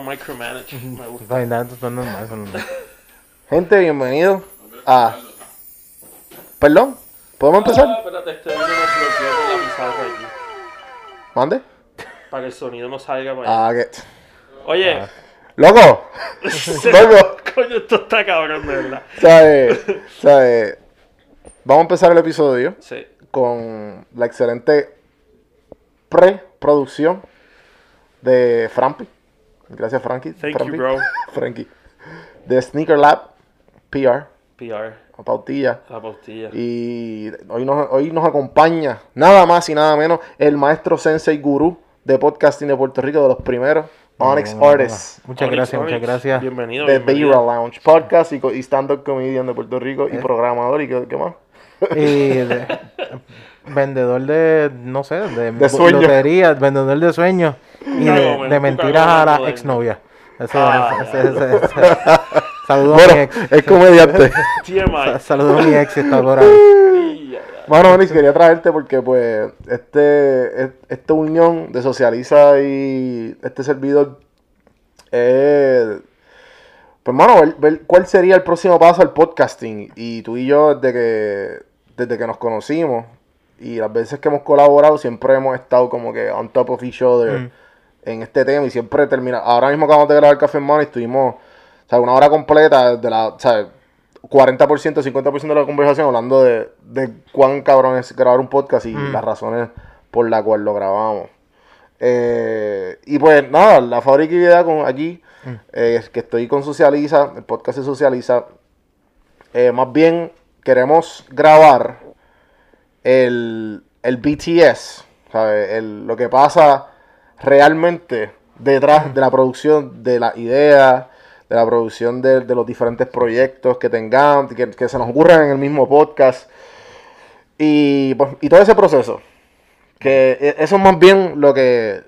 micromanage. Me gusta. Gente, bienvenido a... Perdón, ¿podemos empezar? Ah, espérate, este la pizarra aquí. ¿Mande? Para que el sonido no salga para allá. Ah, que... Oye, ¡Loco! ¡Loco! coño, esto está cabrón, de verdad. ¿Sabes? ¿Sabes? Vamos a empezar el episodio Sí. con la excelente preproducción de Frampi. Gracias, Frankie. Thank you, Frampi. bro. Frankie. De Sneaker Lab PR, PR, a Pautilla. la pautilla. Y hoy nos, hoy nos acompaña nada más y nada menos el maestro sensei gurú de podcasting de Puerto Rico, de los primeros, Onyx Bueno, Artists, Muchas Onyx, gracias, Onyx. muchas gracias. Bienvenido. de bienvenido. Beira Lounge, podcast y, y stand-up comedian de Puerto Rico y Eh. programador y qué, qué más. Y de- vendedor de, no sé, de, De sueños. lotería, vendedor de sueños y de, de mentiras a la exnovia. Eso, Ah, ese- Saludos a mi ex. es comediante. Saludos a mi ex si está por ahí. Quería traerte porque pues este, es- esta unión de Socializa y este servidor es, pues mano, ver, ver cuál sería el próximo paso al podcasting. Y tú y yo desde que, desde que nos conocimos y las veces que hemos colaborado siempre hemos estado como que on top of each other Mm. En este tema y siempre termina. Ahora mismo acabamos de grabar Café en Mano y estuvimos, o sea, una hora completa de la, o sea, 40%, 50% de la conversación hablando de, de cuán cabrón es grabar un podcast y Mm. las razones por las cuales lo grabamos. Eh, y pues nada, la fábrica idea con aquí, Mm. eh, es que estoy con Socializa, el podcast se Socializa. Eh, más bien queremos grabar el, el BTS, ¿sabes? El- lo que pasa realmente detrás de la producción de la idea, de la producción de, de los diferentes proyectos que tengamos, que, que se nos ocurran en el mismo podcast. Y, pues, y todo ese proceso. Que e- eso es más bien lo que.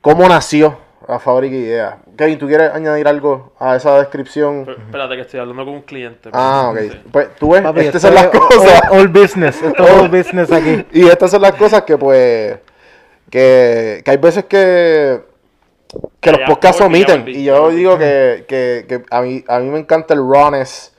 cómo nació la fábrica de ideas. Kevin, ¿tú quieres añadir algo a esa descripción? Pero, Espérate, que estoy hablando con un cliente. Ah, ok. Sí. Pues tú ves, Papi, estas son las cosas. All, all business, esto all business aquí. Y estas son las cosas que, pues, que, que hay veces que, que los podcasts omiten. Y yo digo que, que, que a, mí, a mí me encanta el rawness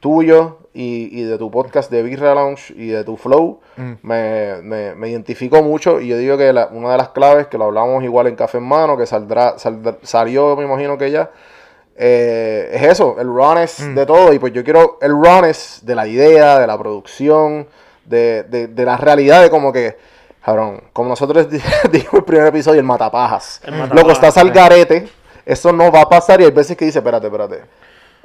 tuyo y, y de tu podcast de Birra Lounge y de tu flow. Mm. Me, me, me identifico mucho y yo digo que la- una de las claves, que lo hablamos igual en Café en Mano, que saldrá, saldrá- salió, me imagino que ya, eh, es eso, el rawness Mm. de todo. Y pues yo quiero el rawness de la idea, de la producción, de, de, de la realidad de como que, cabrón, como nosotros di- dijimos el primer episodio, el matapajas. El Loco, matapajas, estás al garete, eso no va a pasar y hay veces que dice, espérate, espérate,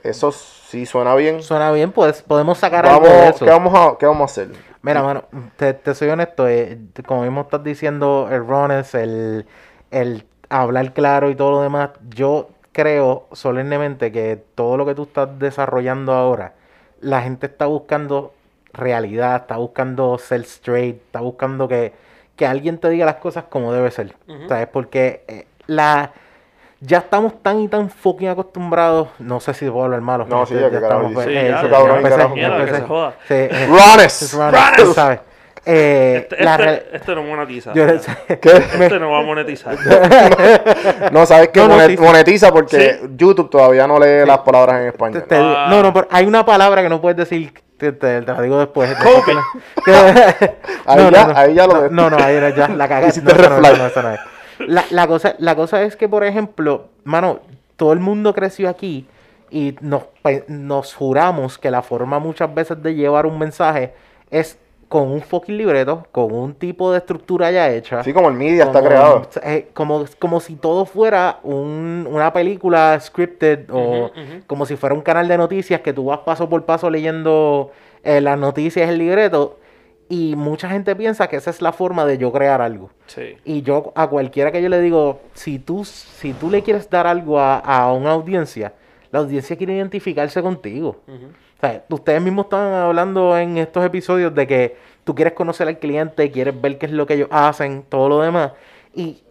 eso sí suena bien. Suena bien, pues podemos sacar algo de Vamos, eso. ¿qué, vamos a, ¿Qué vamos a hacer? Mira, mano, te, te soy honesto, eh, como mismo estás diciendo, el el, el hablar claro y todo lo demás, yo creo solemnemente que todo lo que tú estás desarrollando ahora, la gente está buscando realidad, está buscando ser straight, está buscando que, que alguien te diga las cosas como debe ser, Ujú. ¿sabes? Porque eh, la... Ya estamos tan y tan fucking acostumbrados, no sé si puedo hablar malo. No, sí, ya que estamos. Sí, ¿sabes? Eh, Este, la este, este no monetiza. yo- ¿Qué? Este no va a monetizar. No, sabes que No, monetiza porque Sí. YouTube todavía no lee Sí. las palabras en te- español. te- Ah. no, no, pero hay una palabra que no puedes decir, te, te- te la digo después. Ahí no, ya- no, no. ahí ya lo no, ves. no, no, ahí era ya la cagaste. No, no, no, no. La, la cosa, la cosa es que, por ejemplo, mano, todo el mundo creció aquí y nos, pe- nos juramos que la forma muchas veces de llevar un mensaje es con un fucking libreto, con un tipo de estructura ya hecha. Así como el media está como, creado. eh, como, como si todo fuera un- una película scripted o Ujú, ujú. como si fuera un canal de noticias que tú vas paso por paso leyendo eh, las noticias, el libreto. Y mucha gente piensa que esa es la forma de yo crear algo. Sí. Y yo a cualquiera que yo le digo, si tú, si tú le quieres dar algo a, a una audiencia, la audiencia quiere identificarse contigo. Ujú. O sea, ustedes mismos están hablando en estos episodios de que tú quieres conocer al cliente, quieres ver qué es lo que ellos hacen, todo lo demás. Y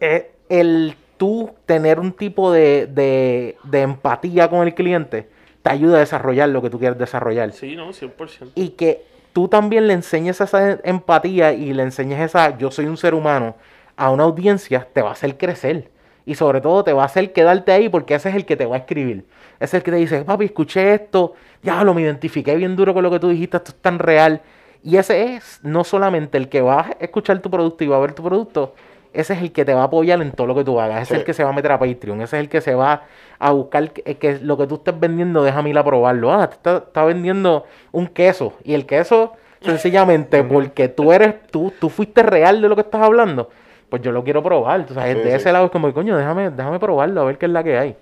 el tú tener un tipo de, de, de empatía con el cliente te ayuda a desarrollar lo que tú quieres desarrollar. Sí, no, 100%. Y que tú también le enseñes esa empatía y le enseñes esa yo soy un ser humano a una audiencia, te va a hacer crecer. Y sobre todo te va a hacer quedarte ahí porque ese es el que te va a escribir. Ese es el que te dice, papi, escuché esto, ya lo me identifiqué bien duro con lo que tú dijiste, esto es tan real. Y ese es no solamente el que va a escuchar tu producto y va a ver tu producto, ese es el que te va a apoyar en todo lo que tú hagas. Ese Sí. es el que se va a meter a Patreon. Ese es el que se va a buscar que, que lo que tú estés vendiendo, déjame ir a probarlo. Ah, te está, está vendiendo un queso. Y el queso, sencillamente, porque tú eres, tú, tú fuiste real de lo que estás hablando, pues yo lo quiero probar. Sabes, Sí, de sí. ese lado es como, coño, déjame, déjame probarlo, a ver qué es la que hay.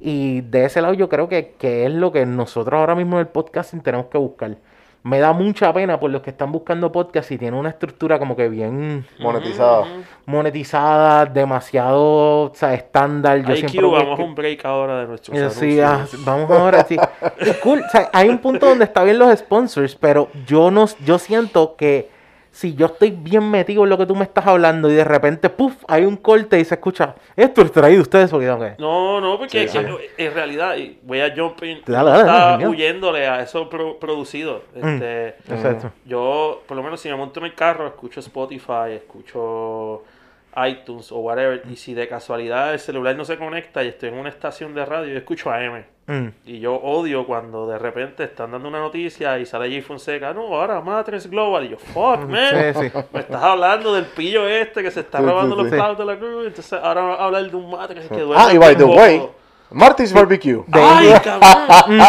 Y de ese lado yo creo que, que es lo que nosotros ahora mismo en el podcasting tenemos que buscar. Me da mucha pena por los que están buscando podcast y tienen una estructura como que bien Monetizada. monetizada, demasiado o sea, estándar. Yo IQ, siempre vamos a un break ahora de nuestros Eh, sí, ah, vamos ahora sí. Cool, o sea, hay un punto donde está bien los sponsors, pero yo no, yo siento que si yo estoy bien metido en lo que tú me estás hablando y de repente, puff, hay un corte y se escucha, esto es traído de ustedes porque tengo que. No, no, porque Sí, en realidad, y voy a jump in, Dale, dale, está huyéndole a eso pro- producido. Mm. Este, Exacto. Yo, por lo menos, si me monto en el carro, escucho Spotify, escucho iTunes o whatever, y si de casualidad el celular no se conecta y estoy en una estación de radio, yo escucho AM. Mm. Y yo odio cuando de repente están dando una noticia y sale Jay Fonseca, no, ahora Matrix Global. Y yo, fuck, man. Sí, sí. Me estás hablando del pillo este que se está Sí, robando los clavos de la cruz. Entonces ahora hablar de un Matrix que duele. Ah, y by the way. Marty's Barbecue. ¡Ay, cabrón!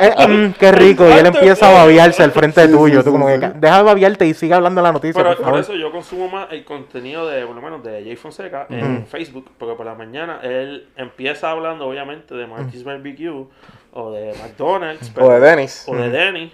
Eh, mm, qué rico, y él empieza a babiarse al frente de tuyo. sí, tú como sí, que, deja de babiarte y sigue hablando de la noticia, Pero por por favor. eso yo consumo más el contenido de, por lo menos, de Jay Fonseca en Facebook, porque por la mañana él empieza hablando, obviamente, de Marty's Barbecue o de McDonald's. O de pero- Dennis. O de Denny.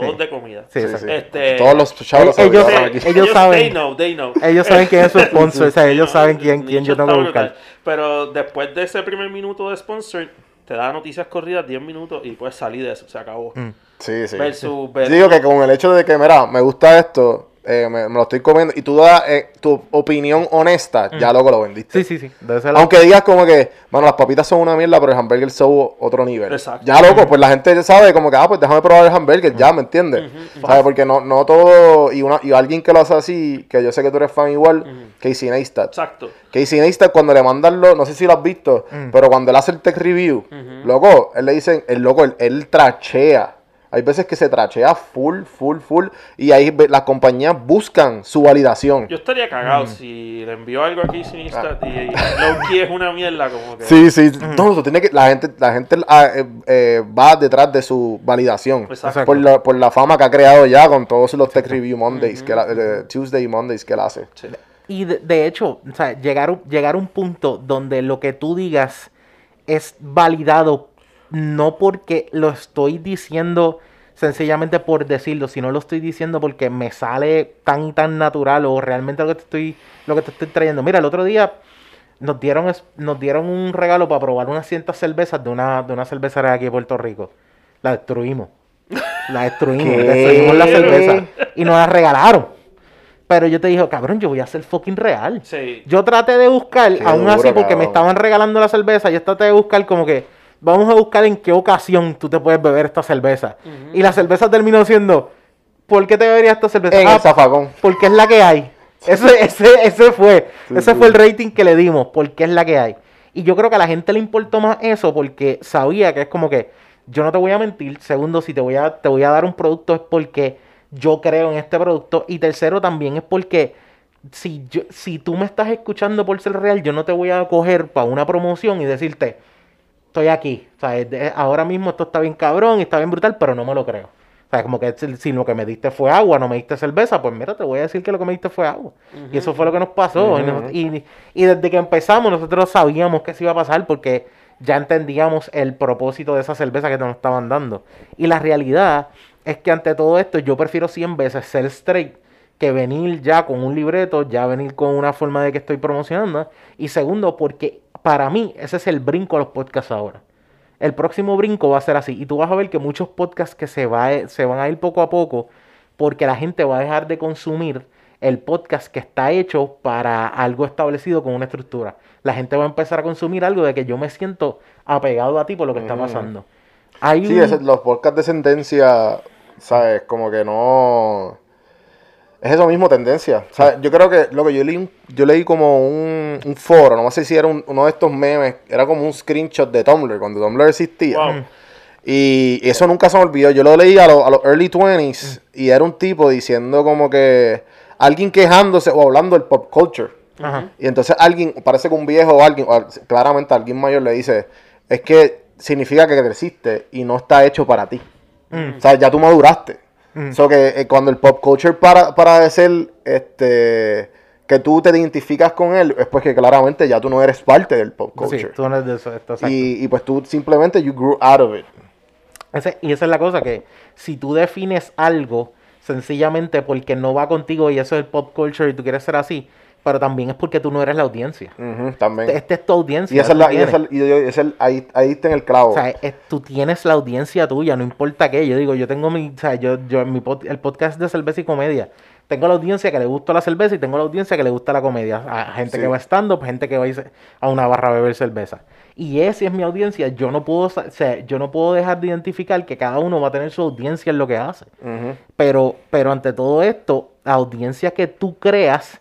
Todos Sí. de comida. Sí, Sí. Este- Todos los chavos Ellos- aquí. ellos saben. They know, they know. Ellos saben quién es su sponsor, o sea, ellos No, saben quién, quién yo tengo que buscar. Pero después de ese primer minuto de sponsor, te da noticias corridas 10 minutos y puedes salir de eso, se acabó. Mm. Sí, sí. Versus Digo que con el hecho de que, mira, me gusta esto, eh, me, me lo estoy comiendo, y tú das eh, tu opinión honesta, ya luego lo vendiste. Sí, sí, sí. Aunque digas como que, bueno, las papitas son una mierda, pero el hamburger son otro nivel. Exacto. Ya, loco, pues la gente sabe como que, ah, pues déjame probar el hamburger, ya, ¿me entiendes? ¿Sabes? Porque no, no todo, y, una, y alguien que lo hace así, que yo sé que tú eres fan igual, Casey Neistat. Exacto. Casey Neistat cuando le mandan lo, no sé si lo has visto, pero cuando él hace el tech review, loco, él le dicen, el loco, él, él trachea. Hay veces que se trachea full, full, full, y ahí las compañías buscan su validación. Yo estaría cagado si le envió algo aquí sin Insta y, y Loki es una mierda como que... Ah. Sí, sí, no, eso tiene que, la gente, la gente ah, eh, eh, va detrás de su validación Exacto. por la, por la fama que ha creado ya con todos los Tech Review Mondays, que la- eh, Tuesday y Mondays que él hace. Sí. Y de, de hecho, o sea, llegar, llegar a un punto donde lo que tú digas es validado no porque lo estoy diciendo sencillamente por decirlo, sino lo estoy diciendo porque me sale tan tan natural o realmente lo que te estoy, lo que te estoy trayendo. Mira, el otro día nos dieron, nos dieron un regalo para probar unas cientas cervezas de una, de una cervecera de aquí de Puerto Rico. La destruimos. La destruimos. Destruimos la cerveza. Y nos la regalaron. Pero yo te dije, cabrón, yo voy a ser fucking real. Sí. Yo traté de buscar, Qué aún duro, así, porque me estaban regalando la cerveza, yo traté de buscar como que, vamos a buscar en qué ocasión tú te puedes beber esta cerveza. Y la cerveza terminó siendo, ¿por qué te beberías esta cerveza? En Ah, el zafacón. porque es la que hay. Ese, ese, ese fue, Sí, ese sí. fue el rating que le dimos, porque es la que hay. Y yo creo que a la gente le importó más eso porque sabía que es como que yo no te voy a mentir. Segundo, si te voy a, te voy a dar un producto es porque yo creo en este producto. Y tercero, también es porque si, yo, si tú me estás escuchando por ser real, yo no te voy a coger para una promoción y decirte, estoy aquí. O sea, ahora mismo esto está bien cabrón y está bien brutal, pero no me lo creo. O sea, como que si, lo que me diste fue agua, no me diste cerveza, pues mira, te voy a decir que lo que me diste fue agua. Y eso fue lo que nos pasó. y, y- y desde que empezamos, nosotros sabíamos que eso iba a pasar porque ya entendíamos el propósito de esa cerveza que nos estaban dando. Y la realidad es que ante todo esto, yo prefiero 100 veces ser straight que venir ya con un libreto, ya venir con una forma de que estoy promocionando. Y segundo, porque para mí ese es el brinco a los podcasts ahora. El próximo brinco va a ser así. Y tú vas a ver que muchos podcasts que se, va, se van a ir poco a poco porque la gente va a dejar de consumir el podcast que está hecho para algo establecido con una estructura. La gente va a empezar a consumir algo de que yo me siento apegado a ti por lo que está pasando. Hay Sí, un- los podcasts de sentencia, ¿sabes? Como que no... Es eso mismo, tendencia. O sea, yo creo que lo que yo leí, un- yo leí como un, un foro, no sé si era un- uno de estos memes, era como un screenshot de Tumblr, cuando Tumblr existía. Wow. Y eso nunca se me olvidó. Yo lo leí a, los- a los early 20s y era un tipo diciendo como que alguien quejándose o hablando del pop culture. Ajá. Y entonces alguien, parece que un viejo o alguien, o claramente alguien mayor le dice, es que significa que creciste y no está hecho para ti. O sea, ya tú maduraste. So que eh, cuando el pop culture para, para de ser, este, que tú te identificas con él, es pues que claramente ya tú no eres parte del pop Sí, culture. tú no eres de eso, exacto. y, y pues tú simplemente, you grew out of it. Ese- y esa es la cosa, que si tú defines algo sencillamente porque no va contigo y eso es el pop culture y tú quieres ser así, pero también es porque tú no eres la audiencia. Ujú, también. Esta es tu audiencia. y esa es la, y esa es- y es- ahí, ahí está en el clavo. O sea, es- tú tienes la audiencia tuya, no importa qué. Yo digo, yo tengo mi, o sea, yo, yo mi pod- el podcast de cerveza y comedia, tengo la audiencia que le gusta la cerveza y tengo la audiencia que le gusta la comedia. A gente Sí. que va stand-up, gente que va a irse a una barra a beber cerveza. Y esa es mi audiencia. Yo no puedo, o sea, yo no puedo dejar de identificar que cada uno va a tener su audiencia en lo que hace. Ujú. Pero, pero ante todo esto, la audiencia que tú creas,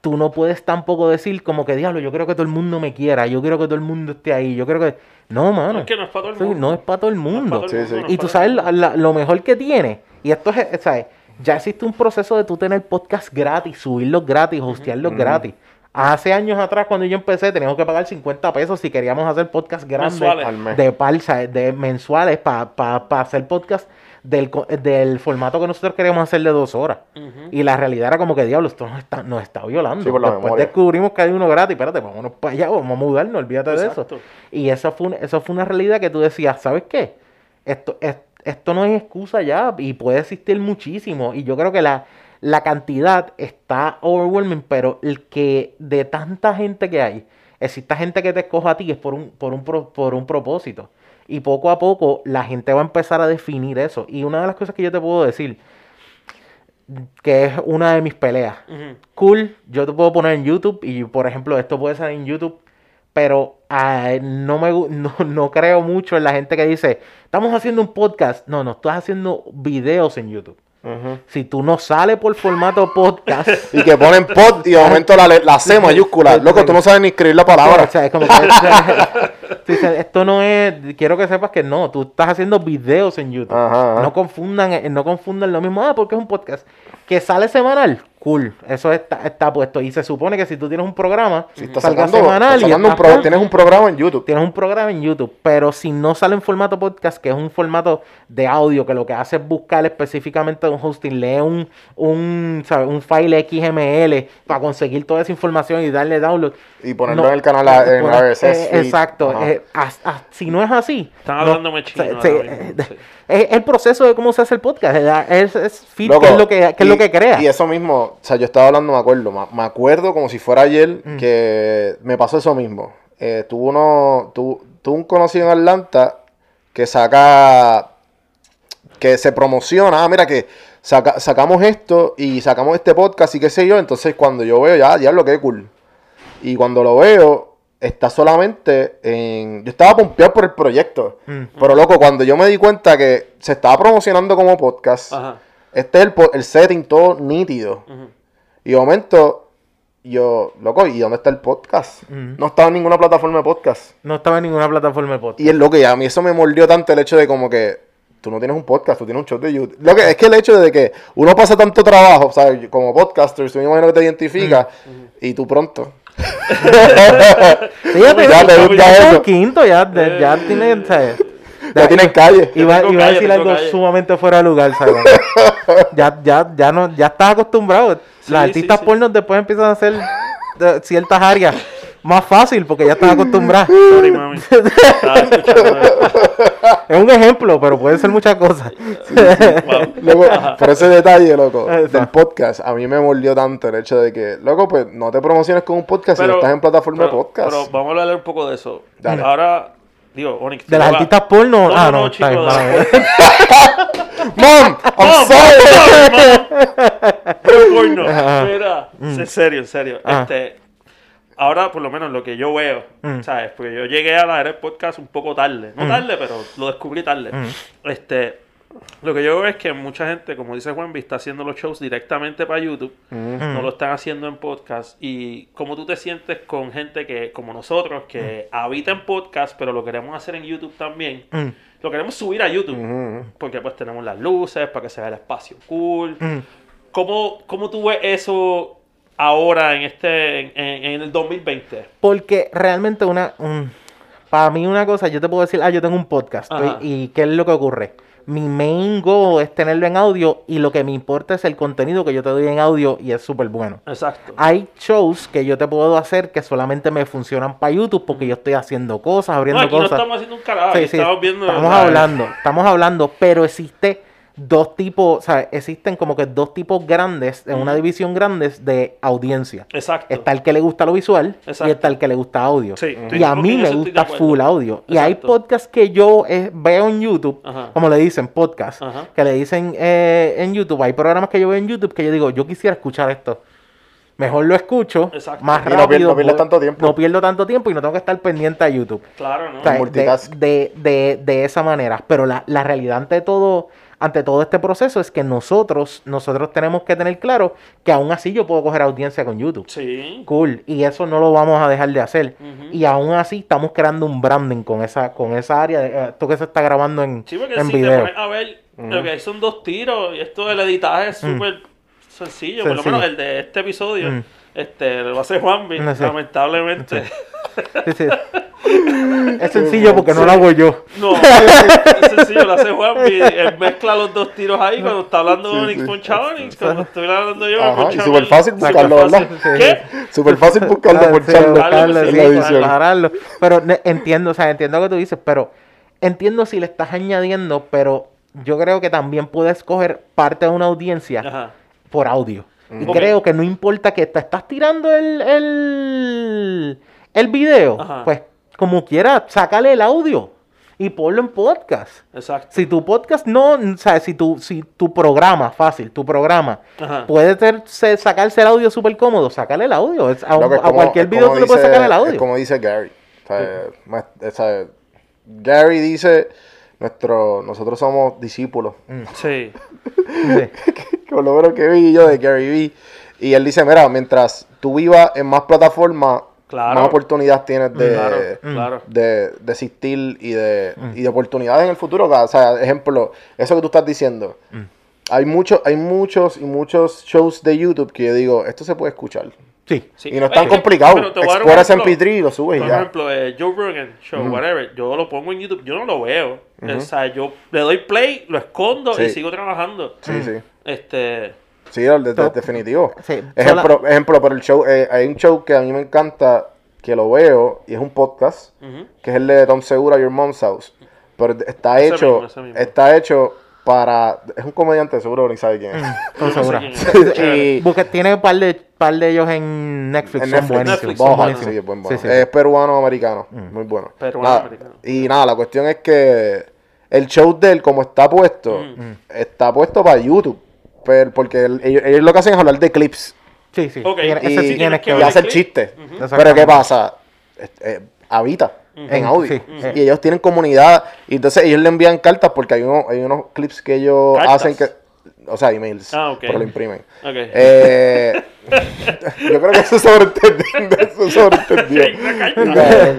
tú no puedes tampoco decir como que, diablo, yo creo que todo el mundo me quiera, yo quiero que todo el mundo esté ahí, yo creo que... No, mano. Es que no es para todo el Sí, mundo. no es para todo el No es mundo. para todo el Sí, mundo, sí. no Y tú sabes la- la- lo mejor que tiene, y esto es, ¿sabes? Ya existe un proceso de tú tener podcast gratis, subirlos gratis, hostearlos gratis. Hace años atrás, cuando yo empecé, teníamos que pagar 50 pesos si queríamos hacer podcast grandes Mensuales. De palsa, de mensuales para hacer podcast del, co- del formato que nosotros queríamos hacer de dos horas. Y la realidad era como que, diablo, esto nos está, nos está violando. Sí, por la Después memoria. descubrimos que hay uno gratis, espérate, vámonos para allá, vamos a mudarnos, olvídate de eso. Y eso fue, un- eso fue una realidad que tú decías, ¿sabes qué? Esto, es- esto no es excusa ya y puede existir muchísimo. Y yo creo que la, la cantidad está overwhelming, pero el que de tanta gente que hay, exista gente que te escoja a ti es por un, por un, pro- por un propósito. Y poco a poco la gente va a empezar a definir eso. Y una de las cosas que yo te puedo decir, que es una de mis peleas, cool, yo te puedo poner en YouTube y por ejemplo esto puede ser en YouTube, pero ah, no me no, no creo mucho en la gente que dice, estamos haciendo un podcast. No, no, estás haciendo videos en YouTube. Si tú no sales por formato podcast, Y que ponen pod y de momento la, la C mayúscula. Loco, tú no sabes ni escribir la palabra. o sea, es como que- o sea, esto no es, quiero que sepas que no, tú estás haciendo videos en YouTube. Ajá, ajá. No confundan, eh, no confundan lo mismo, ah, porque es un podcast que sale semanal, cool, eso está, está puesto. Y se supone que si tú tienes un programa, Si estás salga sacando, semanal estás y un pro- tienes un programa en YouTube. tienes un programa en YouTube, pero si no sale en formato podcast, que es un formato de audio, que lo que hace es buscar específicamente un hosting, lee un, un, ¿sabes? un file XML para conseguir toda esa información y darle download. Y ponerlo en el canal a- en poner- RSS eh, exacto. Eh, si no es así. Están no- hablándome chino se- ahora se- mismo, sí. Es el proceso de cómo se hace el podcast. Es, es feed, Loco, que es lo que, que es lo que crea. Y eso mismo, o sea, yo estaba hablando, me acuerdo, me, me acuerdo como si fuera ayer Mm. que me pasó eso mismo. Eh, tuvo uno, tu, tuvo un conocido en Atlanta que saca, que se promociona, ah, mira que saca- sacamos esto y sacamos este podcast y qué sé yo, entonces cuando yo veo, ya, ya lo que cool. Y cuando lo veo, está solamente en... Yo estaba pompeado por el proyecto. Mm. Pero loco, cuando yo me di cuenta que se estaba promocionando como podcast, Ajá. Este es el, el setting todo nítido. Ujú. Y de momento, yo, loco, ¿y dónde está el podcast? No estaba en ninguna plataforma de podcast. No estaba en ninguna plataforma de podcast. Y es lo que a mí eso me mordió tanto el hecho de como que tú no tienes un podcast, tú tienes un show de YouTube. Lo que es que el hecho de que uno pasa tanto trabajo, ¿sabes? Como podcaster, tú me imagino que te identificas y tú pronto. Fíjate, Ya te ya, gusta ya eso. es quinto, ya, ya, ya tiene, ¿sabes? Ya tienes calle. Iba, iba a decir algo calle. sumamente fuera de lugar, ¿sabes? ya, ya, ya, no, ya estás acostumbrado. Sí, Los artistas sí, sí. pornos después empiezan a hacer de ciertas áreas más fácil porque ya estás acostumbrado. Sorry, mami. Estaba escuchando esto. es un ejemplo, pero puede ser muchas cosas. Wow. Luego, por ese detalle, loco, Exacto. del podcast, a mí me mordió tanto el hecho de que, loco, pues no te promociones con un podcast si no estás en plataforma pero- de podcast. Pero vamos a hablar un poco de eso. Dale. Ahora, Onyx. De las artistas porno. No, ah, no, no, no, está bien, chico. Mom, I'm sorry. Mira, en serio, en serio. Ajá. Este, ahora, por lo menos, lo que yo veo, Mm. ¿sabes? Porque yo llegué a la era del podcast un poco tarde. No tarde, pero lo descubrí tarde. Mm. Este, Lo que yo veo es que mucha gente, como dice Juan, está haciendo los shows directamente para YouTube, no lo están haciendo en podcast. Y cómo tú te sientes con gente que, como nosotros, que habita en podcast, pero lo queremos hacer en YouTube también. Mm. Lo queremos subir a YouTube, porque pues tenemos las luces para que se vea el espacio cool. ¿Cómo, cómo tú ves eso ahora en este en, en- el 2020? Porque realmente una... para mí una cosa, yo te puedo decir, ah, yo tengo un podcast. ¿Y qué es lo que ocurre? Mi main goal es tenerlo en audio y lo que me importa es el contenido que yo te doy en audio y es súper bueno. Exacto. Hay shows que yo te puedo hacer que solamente me funcionan para YouTube porque yo estoy haciendo cosas, No, abriendo no cosas. estamos haciendo un carajo, Sí, aquí sí, estamos viendo... estamos hablando, estamos hablando, pero existe dos tipos, ¿sabes? Existen como que dos tipos grandes, en una división grandes de audiencia. Exacto. Está el que le gusta lo visual y está el que le gusta audio. Sí, estoy- y a mí me gusta full audio. Y hay podcasts que yo eh, veo en YouTube, Ajá. como le dicen, podcast, Ajá. que le dicen eh, en YouTube. Hay programas que yo veo en YouTube que yo digo, yo quisiera escuchar esto. Mejor lo escucho, Exacto. más Y no rápido. no pierdes voy- tanto tiempo. No pierdo tanto tiempo y no tengo que estar pendiente a YouTube. Claro, ¿no? O sea, de, de, de- de esa manera. Pero la, la realidad ante todo, ante todo este proceso es que nosotros, nosotros tenemos que tener claro que aún así yo puedo coger audiencia con YouTube. Sí. Cool. Y eso no lo vamos a dejar de hacer. Y aún así estamos creando un branding con esa, con esa área. De, eh, esto que se está grabando en, Sí, porque en si video. a ver, lo que hay son dos tiros y esto del editaje es súper sencillo. Por lo Sencillo. menos el de este episodio, Mm. este, lo hace Juanvi, No sé. lamentablemente. es sencillo porque no lo hago yo. No, es sencillo, lo hace Juanvi. Él mezcla los dos tiros ahí cuando está hablando Sí, Onyx sí. con Chamonix, cuando estoy hablando yo Ajá, con y súper fácil buscarlo. ¿verdad? ¿Qué? Súper fácil buscarlo Ah, por sí, Charlo buscarlo, en sí, la para edición. aclararlo. Pero entiendo, o sea, entiendo lo que tú dices, pero entiendo si le estás añadiendo, pero yo creo que también puedes coger parte de una audiencia Ajá. por audio. Y creo que no importa que te estás tirando el, el, el video, Ajá. pues como quieras, sácale el audio y ponlo en podcast. Exacto. Si tu podcast no, o sea, si tu, si tu programa, fácil, tu programa, Ajá. puede ter- se- sacarse el audio súper cómodo, sácale el audio. Es- a, cualquier video tú le puedes sacar el audio. Es como dice Gary. O sea, más- o sea, Gary dice, nuestro, nosotros somos discípulos. Sí. Sí. Con lo menos que vi yo de Gary Vee. Y él dice, mira, mientras tú vivas en más plataformas, Claro. más oportunidades tienes de, Claro, Mm. claro. de, de existir y de, y de oportunidades en el futuro. O sea, ejemplo, eso que tú estás diciendo. Mm. Hay muchos, hay muchos y muchos shows de YouTube que yo digo, esto se puede escuchar. Sí. Sí. Y no es tan que- complicado. Exploras ejemplo. MP3 y lo subes y Por ya. ejemplo, eh, Joe Rogan Show, whatever, yo lo pongo en YouTube, yo no lo veo. O sea, yo le doy play, lo escondo y sigo trabajando. Sí, sí. Este, Sí, de- de- definitivo. Sí, Ejemplo, ejemplo, pero el show, eh, hay un show que a mí me encanta, que lo veo, y es un podcast, que es el de Tom Segura, Your Mom's House. Pero está Ese hecho, mismo, mismo. está hecho para, es un comediante, seguro ni sabe quién es. No sé segura. Y- Busca- tiene un par de, par de ellos en Netflix. En son Netflix. buenísimos. Netflix, son Bohan, buenísimos. sí, es buen bueno. sí. Es peruano-americano, muy bueno. Peruano-americano. Y nada, la cuestión es que el show de él, como está puesto, Mm. está puesto para YouTube. Pero porque el- ellos, ellos lo que hacen es hablar de clips. Sí, sí. Y- ese sí tienes que y hacer chistes. Pero. ¿qué pasa? Eh, habita en En- audio. sí. Y ellos tienen comunidad. Y entonces ellos le envían cartas porque hay, uno, hay unos clips que ellos ¿Cartas? hacen que... O sea, emails. Ah. Pero lo imprimen. Ok. Eh, yo creo que eso es sobreentendido. Eso es sobreentendido. Una carta.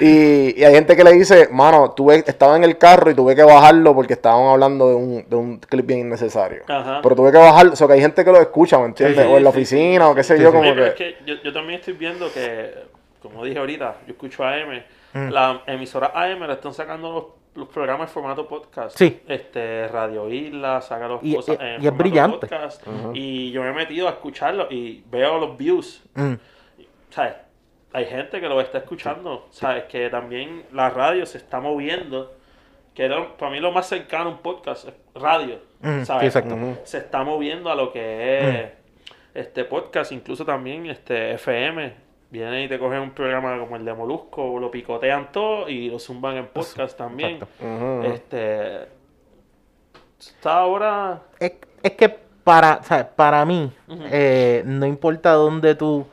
y, y hay gente que le dice, mano, tuve, estaba en el carro y tuve que bajarlo porque estaban hablando de un, de un clip bien innecesario. Ajá. Pero tuve que bajarlo, o sea, que hay gente que lo escucha, ¿me entiendes? Sí, o en la sí, oficina, o qué sé Sí, yo, sí. como Oye, que... es que yo, yo también estoy viendo que, como dije ahorita, yo escucho AM, Mm. la emisora AM le están sacando los, los programas en formato podcast. Sí. Este, Radio Isla, saca los Y- cosas y- en y es brillante. podcast. Y yo me he metido a escucharlo y veo los views. Mm. ¿Sabes? Hay gente que lo está escuchando. ¿Sabes? Que también la radio se está moviendo. Que era, para mí lo más cercano a un podcast es radio. Mm, sí, ¿Sabes? exacto. Se está moviendo a lo que es este podcast, incluso también este FM. Vienen y te cogen un programa como el de Molusco, lo picotean todo y lo zumban en podcast también. Este. Está ahora. Es, es que para, o sea, para mí, eh, no importa dónde tú,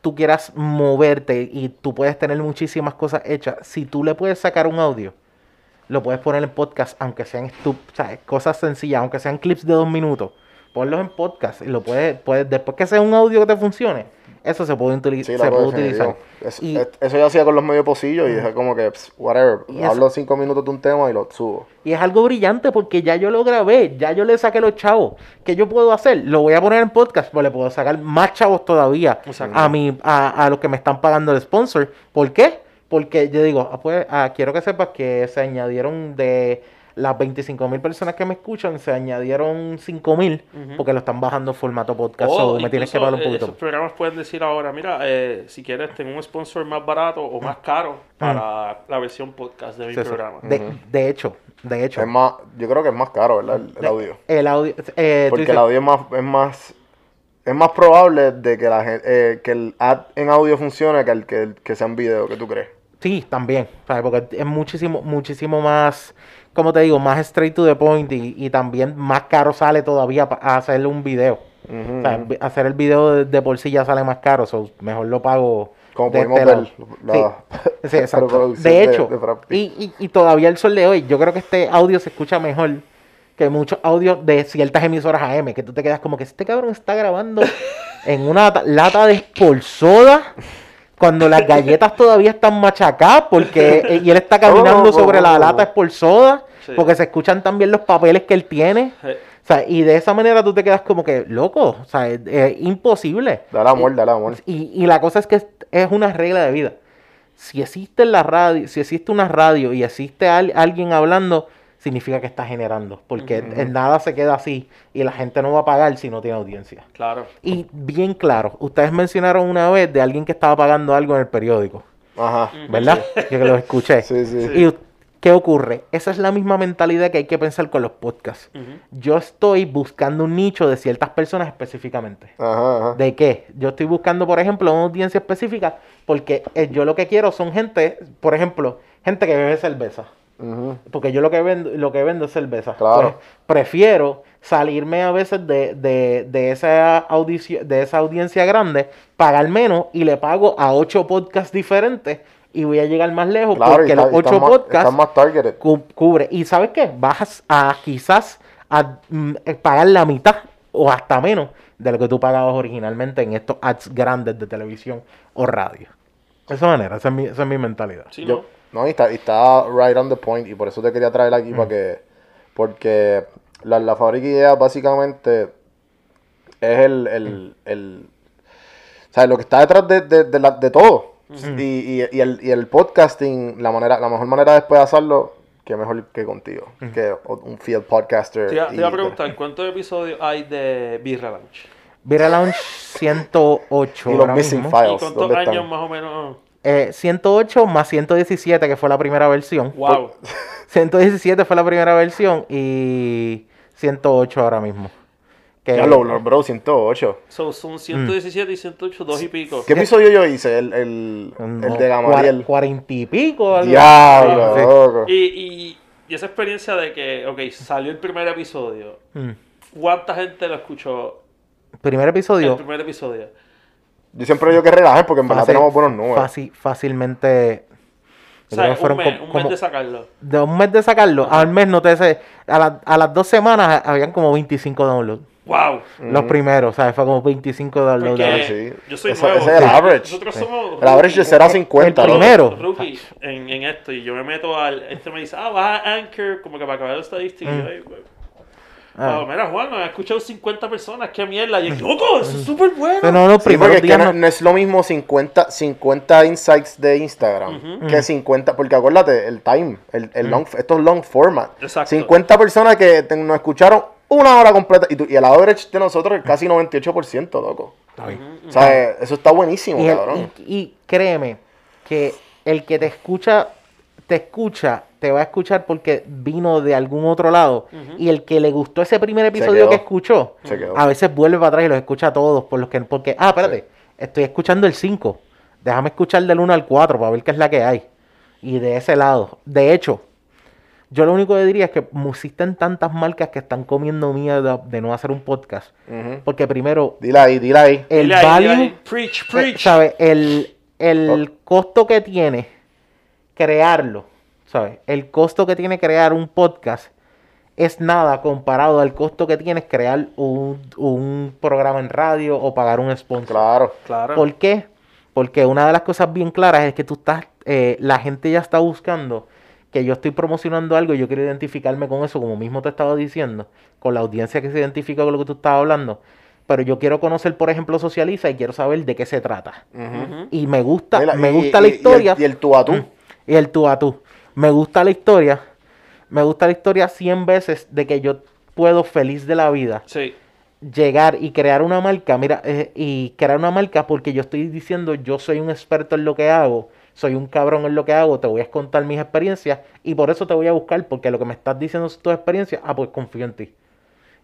tú quieras moverte y tú puedes tener muchísimas cosas hechas, si tú le puedes sacar un audio, lo puedes poner en podcast, aunque sean estup o sea, cosas sencillas, aunque sean clips de dos minutos. Ponlos en podcast y lo puedes, puedes después que sea un audio que te funcione, eso se puede, utili- Sí, se puede utilizar. definitivo. Es- Y- es- eso yo hacía con los medios pocillos y dije como que, pss, whatever, eso- hablo cinco minutos de un tema y lo subo. Y es algo brillante porque ya yo lo grabé, ya yo le saqué los chavos. ¿Qué yo puedo hacer? Lo voy a poner en podcast, pues le puedo sacar más chavos todavía a, mi, a, a los que me están pagando el sponsor. ¿Por qué? Porque yo digo, ah, pues ah, quiero que sepas que se añadieron de las 25 mil personas que me escuchan, se añadieron 5 mil Ujú. porque lo están bajando en formato podcast. O so me tienes que pagar un eh, poquito. Esos programas pueden decir ahora, mira, eh, si quieres tener un sponsor más barato o más caro para la versión podcast de mi Sí, sí. programa. de, de hecho, de hecho. Es más, yo creo que es más caro, ¿verdad? El, el audio. El audio. eh, Porque dices- el audio es más, es más, es más probable de que la gente, eh, que el ad en audio funcione que el que, el que sea en video, ¿qué tú crees? Sí, también, ¿sabes? Porque es muchísimo, muchísimo más, como te digo, más straight to the point y, y también más caro sale todavía pa- hacerle un video. O sea, hacer el video de, de por sí ya sale más caro, so mejor lo pago. Como de pudimos este ver, la- Sí, sí, exacto. De hecho, de y, y, y todavía el sol de hoy, yo creo que este audio se escucha mejor que muchos audios de ciertas emisoras AM, que tú te quedas como que este cabrón está grabando en una ta- lata de Sport Soda cuando las galletas todavía están machacadas porque eh, y él está caminando Oh, sobre la oh, oh. lata Sport Soda Sí. porque se escuchan también los papeles que él tiene. O sea, y de esa manera tú te quedas como que, loco, o sea, es, es imposible. Dale amor, dale amor. Y, y la cosa es que es, es una regla de vida. Si existe la radio, si existe una radio y existe al- alguien hablando, significa que está generando. Porque en nada se queda así y la gente no va a pagar si no tiene audiencia. claro. Y bien claro, ustedes mencionaron una vez de alguien que estaba pagando algo en el periódico, Ajá. ¿verdad? Yo que lo escuché. Sí, sí. Y ¿qué ocurre? Esa es la misma mentalidad que hay que pensar con los podcasts. Yo estoy buscando un nicho de ciertas personas específicamente. Ajá, ajá. ¿De qué? Yo estoy buscando, por ejemplo, una audiencia específica porque eh, yo lo que quiero son gente, por ejemplo, gente que bebe cerveza. Porque yo lo que vendo, lo que vendo es cerveza. Claro. Pues, prefiero salirme a veces de, de, de esa audici- de esa audiencia grande, pagar menos y le pago a ocho podcasts diferentes y voy a llegar más lejos Claro, porque está- los ocho podcasts más targeted. cu- cubre. Y ¿sabes qué? Vas a quizás a mm, eh, pagar la mitad o hasta menos de lo que tú pagabas originalmente en estos ads grandes de televisión o radio. De esa manera, esa es mi, esa es mi mentalidad. Sí, Yo- ¿no? y está, y está right on the point y por eso te quería traer aquí para que, porque la, la fábrica idea básicamente es el, el, el o sea, lo que está detrás de, de, de, la- de todo. y, y, y el, y el podcasting, la manera, la mejor manera después de hacerlo, que mejor que contigo, que un field podcaster. Te iba, te y- iba a preguntar, ¿cuántos episodios hay de Birra Lounge? Vira Lounge 108. Y los ahora missing mismo. ¿Y files, cuántos ¿dónde años están? más o menos? Eh, 108 más 117, que fue la primera versión. ¡Wow! 117 fue la primera versión y 108 ahora mismo. Que- Ya lo, lo- bro, 108. So, son 117 y 108, dos y pico. ¿Qué episodio yo hice? El, el, no, el de Gamaliel. Cuarenta y pico. algo Diablo, así. loco. Y, y, y esa experiencia de que, ok, salió el primer episodio. Mm. ¿Cuánta gente lo escuchó Primer el episodio. primer episodio? Yo siempre digo que relajen porque en verdad fácil- tenemos buenos números. fácil- fácilmente. O sea, un mes, como- un mes de sacarlo. de un mes de sacarlo, al mes no te sé. A, la- a las dos semanas habían como 25 downloads. ¡Wow! Los primeros, o sea, fue como 25 downloads. Ah, sí. yo soy Ese- nuevo. ese es el average. Nosotros Sí. somos El average de 0 a 50. El loco. primero. Rookie en, en esto y yo me meto al este me dice ah vas a Anchor como que para acabar la estadística y yo, "Ay, güey". Ah. Wow, mira Juan me han escuchado 50 personas qué mierda y yo loco eso es súper bueno Pero no, los Sí, porque es que no, no- es lo mismo 50, 50 insights de Instagram que 50, porque acuérdate, el time, el, el long, esto es long format. Exacto. 50 personas que te- nos escucharon una hora completa y, tú- y el average de nosotros es casi 98%, loco. O sea, eh, eso está buenísimo, Y, el- cabrón. y- y créeme que el que te escucha, te escucha, te va a escuchar porque vino de algún otro lado. Y el que le gustó ese primer episodio que escuchó, a veces vuelve para atrás y los escucha todos. Por los que, porque, ah, espérate, estoy escuchando el 5. Déjame escuchar del 1 al 4 para ver qué es la que hay. Y de ese lado. De hecho, yo lo único que diría es que existen tantas marcas que están comiendo mierda de no hacer un podcast. Porque primero, Dile ahí, dile ahí. el Dile ahí, dile value ahí. preach eh, preach ¿sabes? El, el costo que tiene crearlo, ¿sabes? El costo que tiene crear un podcast es nada comparado al costo que tienes crear un, un programa en radio o pagar un sponsor. Claro. Claro. ¿Por qué? Porque una de las cosas bien claras es que tú estás, eh, la gente ya está buscando que yo estoy promocionando algo y yo quiero identificarme con eso, como mismo te estaba diciendo, con la audiencia que se identifica con lo que tú estabas hablando. Pero yo quiero conocer, por ejemplo, Socializa y quiero saber de qué se trata. Y me gusta, Mira, me y- gusta y- la y el- historia. Y el, tú a tú. Mm. Y el tú a tú. Me gusta la historia. Me gusta la historia 100 veces de que yo puedo, feliz de la vida, Sí. llegar y crear una marca. Mira, eh, y crear una marca porque yo estoy diciendo, yo soy un experto en lo que hago. Soy un cabrón en lo que hago. Te voy a contar mis experiencias. Y por eso te voy a buscar. Porque lo que me estás diciendo es tu experiencia. Ah, pues confío en ti.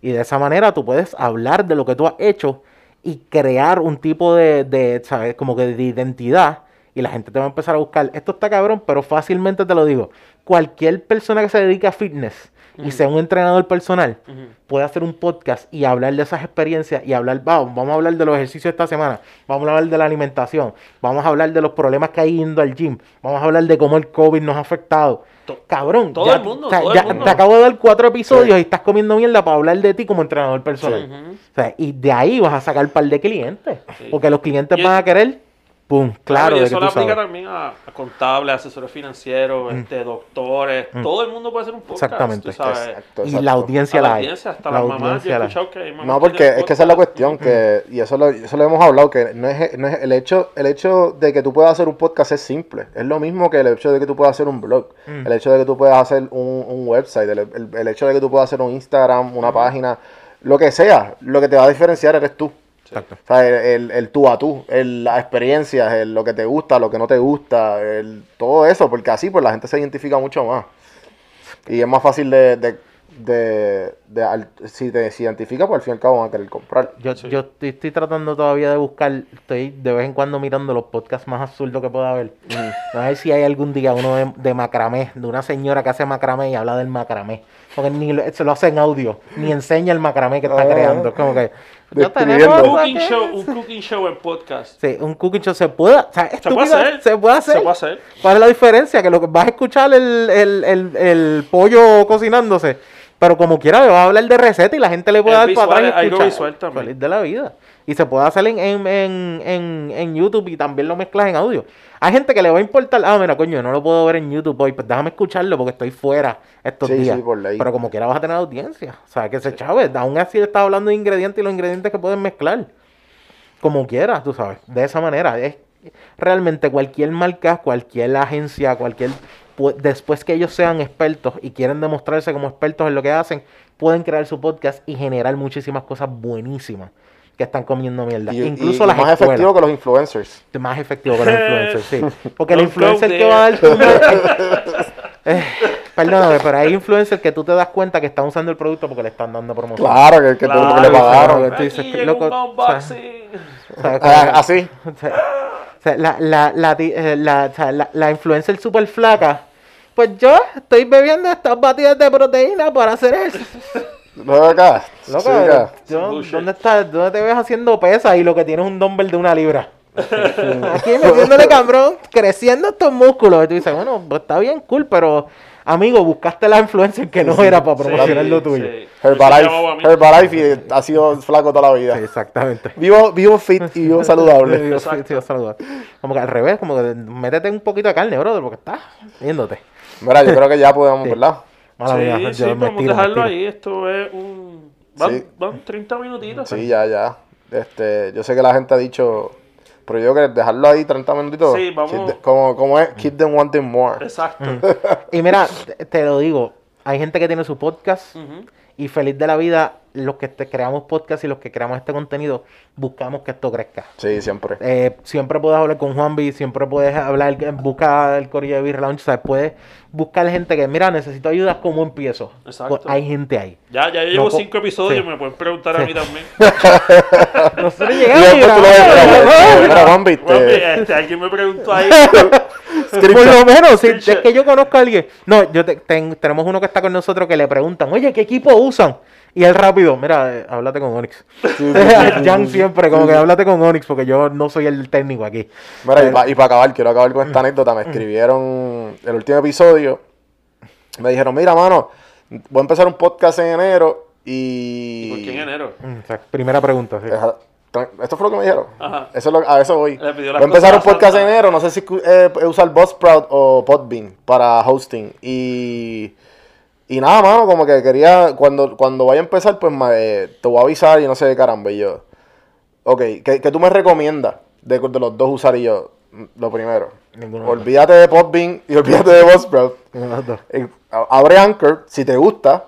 Y de esa manera tú puedes hablar de lo que tú has hecho y crear un tipo de, de, ¿sabes? Como que de identidad. Y la gente te va a empezar a buscar. Esto está cabrón, pero fácilmente te lo digo. Cualquier persona que se dedique a fitness y sea un entrenador personal puede hacer un podcast y hablar de esas experiencias y hablar, vamos, vamos a hablar de los ejercicios de esta semana, vamos a hablar de la alimentación, vamos a hablar de los problemas que hay yendo al gym, vamos a hablar de cómo el COVID nos ha afectado. To- Cabrón, todo ya- el mundo, o sea, todo el ya mundo. te acabo de dar cuatro episodios y estás comiendo mierda para hablar de ti como entrenador personal. O sea, y de ahí vas a sacar un par de clientes. Sí. Porque los clientes van a querer, pum, claro, y eso le aplica sabes. también a, a contables, asesores financieros, este, doctores. Todo el mundo puede hacer un podcast. Exactamente. tú sabes. Exacto, Y la audiencia A la la hay. audiencia, hasta La las mamás. Yo he escuchado que hay mamás No, que porque es que esa es la cuestión, que, y eso lo, eso lo hemos hablado, que no es, no es el hecho, el hecho de que tú puedas hacer un podcast es simple. Es lo mismo que el hecho de que tú puedas hacer un blog, el hecho de que tú puedas hacer un, un website, el, el- el hecho de que tú puedas hacer un Instagram, una página, lo que sea, lo que te va a diferenciar eres tú. Exacto. O sea, el, el, el tú a tú, el, las experiencias, el, lo que te gusta, lo que no te gusta, el, todo eso, porque así pues la gente se identifica mucho más. Y es más fácil de, de, de, de al- si te si identifica, pues al fin y al cabo van a querer comprar. Yo, Sí. yo estoy, estoy tratando todavía de buscar, estoy de vez en cuando mirando los podcasts más absurdos que pueda haber. A ver si hay algún día uno de, de macramé, de una señora que hace macramé y habla del macramé. Porque ni lo- se lo hace en audio, ni enseña el macramé que está Ah. creando. Es como que. Ya tenemos Un cooking show, un cooking show en podcast. Sí, un cooking show se puede. O sea, Se puede hacer. Se puede hacer. Se puede hacer. ¿Cuál es la diferencia? Que lo que vas a escuchar el, el, el, el pollo cocinándose. Pero como quiera, le vas a hablar de receta y la gente le puede dar visual, para atrás y escuchar. visual también. Feliz de la vida. Y se puede hacer en, en, en, en, en YouTube y también lo mezclas en audio. Hay gente que le va a importar, ah, mira, coño, no lo puedo ver en YouTube hoy, pues déjame escucharlo porque estoy fuera estos Sí, días. sí, por. Pero como quiera vas a tener audiencia. O sea, que se chave. Aún así está hablando de ingredientes y los ingredientes que pueden mezclar. Como quieras, tú sabes. De esa manera. Es realmente cualquier marca, cualquier agencia, cualquier. Pu- Después que ellos sean expertos y quieren demostrarse como expertos en lo que hacen, pueden crear su podcast y generar muchísimas cosas buenísimas que están comiendo mierda. Y, Incluso y las más escuelas. efectivo que los influencers. Más efectivo que los influencers, sí. Porque el influencer que va a dar Eh, Perdóname, pero hay influencers que tú te das cuenta que están usando el producto porque le están dando promoción. Claro, que, que, Claro, le pagaron. claro. Tú Aquí dices, llega loco, un o unboxing. O sea, como- Ah, así. o sea, la, influencer super flaca. Pues yo estoy bebiendo estas batidas de proteína para hacer eso. Loca. Loca, yo-. ¿dónde estás? ¿Dónde te ves haciendo pesas y lo que tienes es un dumbbell de una libra? Aquí metiéndole cabrón, creciendo estos músculos. Y tú dices, bueno, pues está bien, cool, pero amigo, buscaste la influencer que no era para promocionar Sí, lo tuyo. Herbalife. Herbalife y ha sido flaco toda la vida. Sí, exactamente. Vivo, vivo fit y vivo saludable. Dios, sí, Dios, saludar. Como que al revés, como que métete un poquito de carne, brother, porque estás viéndote. Mira, yo creo que ya podemos, Sí. ¿verdad? Mala sí, mía, sí, yo me podemos estiro, me dejarlo ahí. Esto es un. Van, Sí. van 30 minutitos. Sí, ya, ya. Este, yo sé que la gente ha dicho, pero yo creo que dejarlo ahí 30 minutitos. Sí, vamos. the- como, como es, keep them wanting more. Exacto. Y mira, te- lo digo, hay gente que tiene su podcast Ujú. Y feliz de la vida, los que te creamos podcast y los que creamos este contenido, buscamos que esto crezca. Sí, siempre. Eh, siempre puedes hablar con Juanvi, siempre puedes hablar, buscar el corillo de Beer Lounge, ¿sabes? Puedes buscar gente que, mira, necesito ayuda, ¿cómo empiezo? Exacto. Pues hay gente ahí. Ya, ya llevo No, co- 5 episodios, sí. me pueden preguntar a mí también. Nosotros Y llegamos Juan, Juanpi, viste. este, alguien me preguntó ahí. Por lo menos, si es que yo conozco a alguien. No, yo te- ten- tenemos uno que está con nosotros que le preguntan, oye, ¿qué equipo usan? Y él rápido, mira, eh, háblate con Onyx. Jan siempre, como que háblate con Onyx, porque yo no soy el técnico aquí. Mira, y para acabar, quiero acabar con esta anécdota. Me escribieron el último episodio. Me dijeron, mira, mano, voy a empezar un podcast en enero y... ¿Y por qué en enero? Mm, o sea, primera pregunta, sí. Esto fue lo que me dijeron. Ajá. Eso es lo- a eso voy. Voy a empezar un podcast en enero. No sé si eh, usar Buzzsprout o Podbean para hosting. Y, y nada, mano, como que quería, cuando, cuando vaya a empezar, pues eh, te voy a avisar y no sé qué caramba. Y yo, ok, ¿qué, qué tú me recomiendas de, de los dos usar? Y yo, "Mm, lo primero, Ninguno de olvídate de Podbean y olvídate de Buzzsprout. De. Eh, abre Anchor, si te gusta,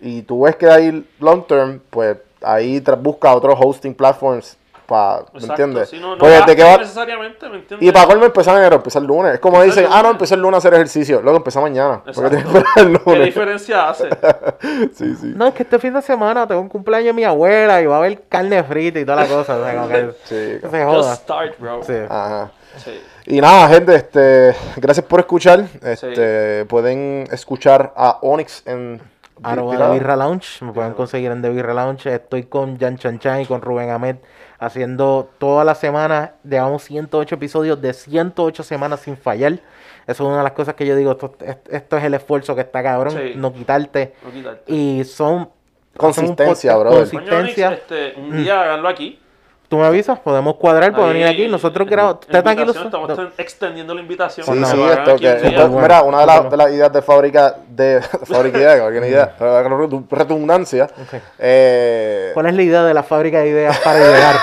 y tú ves que hay long term, pues ahí busca otros hosting platforms para, ¿me entiendes? sí, no, no Pues, ¿de gastes qué va- necesariamente, ¿me entiendes? Y para colmo empezar en enero, empezar el lunes. Es como dicen, el ah, no, empecé el lunes a hacer ejercicio. Luego empieza mañana. Porque que el ¿Qué lunes. diferencia hace? Sí, sí. No, es que este fin de semana tengo un cumpleaños de mi abuela y va a haber carne frita y toda la cosa. o sea, como que Sí. que se Just joda. start, bro. Sí. Ajá. Sí. Y nada, gente, este, gracias por escuchar. Este, pueden escuchar a Onyx en Arroba Birra Lounge, me pueden conseguir en The Birra Lounge. Estoy con Jan Chan Chan y con Rubén Ahmed haciendo todas las semanas, llevamos 108 episodios de 108 semanas sin fallar. Eso es una de las cosas que yo digo, esto, esto es el esfuerzo que está cabrón, Sí. no quitarte. No quitarte. Y son... Consistencia, son Coño, Onyx, Consistencia. este, un día háganlo aquí. Tú me avisas, podemos cuadrar, puedo venir aquí. Nosotros grabamos. en ¿Ustedes están aquí los invitación, Estamos no. extendiendo la invitación. Sí, sí, esto que, Bueno, mira, una de, las- bueno. de las ideas de fábrica de fábrica idea, cualquier idea, redundancia. Eh, ¿Cuál es la idea de la fábrica de ideas para llegar?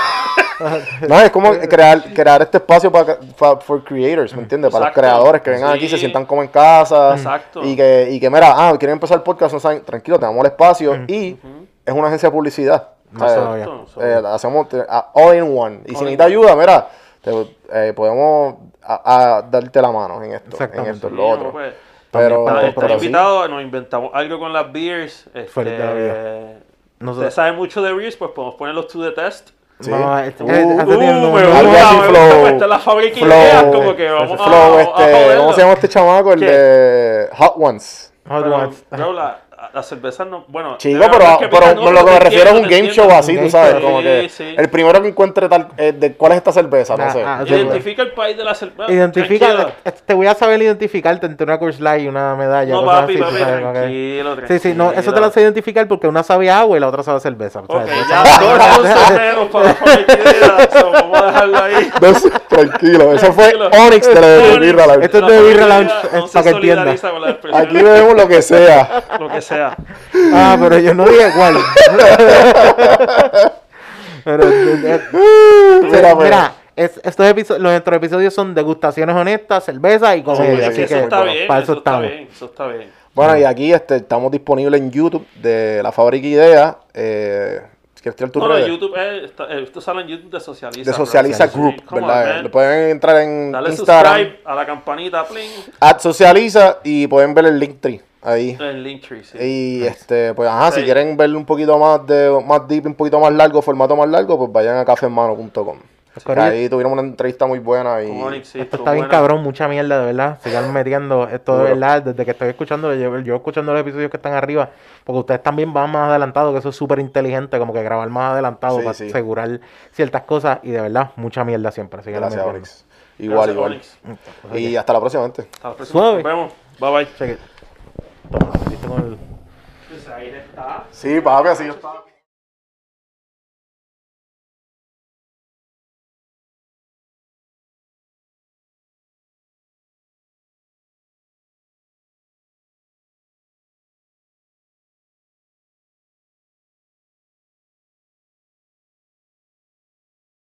no, es como crear, crear este espacio para, para for creators, ¿me entiendes? Para los creadores que vengan aquí, se sientan como en casa. Exacto. Y que, y que mira, ah, quieren empezar el podcast, no saben, tranquilo, tenemos el espacio. Y es una agencia de publicidad. No. Exacto. Eh, hacemos te- a- all in one. Y si in necesitas ayuda, mira, te- eh, podemos a- a darte la mano en esto, en esto, en Sí, lo no, otro. pues, Pero, para- Están pero sí. invitados, nos inventamos algo con las beers. Este, Feliz de la vida. Ustedes Nosotros- saben mucho de beers, pues podemos ponerlos to the test. Sí. Vamos a- este- Uh, este Uh, me número. gusta, Algo así, me gusta, flow. pues, esta es la fábrica de Flow, ideas, como que vamos a, Flow, a este, joderlo. ¿cómo se llama este chamaco? El ¿Qué? de Hot Ones. Hot Pero, Ones. bro, la, la cerveza no, bueno. Chico, pero, pero no, lo que me refiero es un game show así, tú sabes, como que el primero que encuentre tal, eh, de cuál es esta cerveza, no Ah, sé. ah, Identifica el país de la cerveza. Identifica, Tranquilo. te voy a saber identificarte entre una Coors Light y una medalla. No, papi, así, papi, sabes, que- tranquilo, Sí, sí, no, eso te tranquilo. lo sé identificar porque una sabe agua y la otra sabe cerveza. Vamos a dejarlo ahí. Tranquilo, eso fue. Onyx de la de. Birra Lounge. Esto es de Birra Lounge, no se para que entienda. solidariza con las expresiones. Aquí bebemos lo que sea. Lo que sea. Ah, pero yo no dije cuál. pero, eh, Mira, mira, es- estos episodios, los nuestros episodios son degustaciones honestas, cerveza y comedia. sí, así sí, que eso está bien, para eso eso está estamos. bien, eso está bien. Bueno, y aquí este, estamos disponibles en YouTube de la Fábrica Idea. Eh, ¿Quieres tirar tu No? YouTube, es, está- eh, esto sale en YouTube de Socializa. De. Socializa Group, ¿verdad? Le pueden entrar en Dale Instagram, subscribe a la campanita, pling, at Socializa, y pueden ver el Linktree ahí. en Linktree, sí. Y este, pues ajá, si quieren ver un poquito más de más deep, un poquito más largo, formato más largo, pues vayan a cafehermano.com. Ahí tuvieron una entrevista muy buena y Con Onyx, sí, Esto está bien buena. cabrón, mucha mierda, de verdad. Sigan metiendo esto de verdad. Desde que estoy escuchando, yo, yo escuchando los episodios que están arriba, porque ustedes también van más adelantados, que eso es súper inteligente, como que grabar más adelantado Sí, para sí. asegurar ciertas cosas. Y de verdad, mucha mierda siempre. Sigan gracias metiendo. Onyx. Igual, Gracias, igual. Onyx. Y hasta la próxima, gente. Hasta la próxima. Suave. Nos vemos. Bye bye. Cheque. Toma, con el- aire está. Sí, papi, así yo estaba.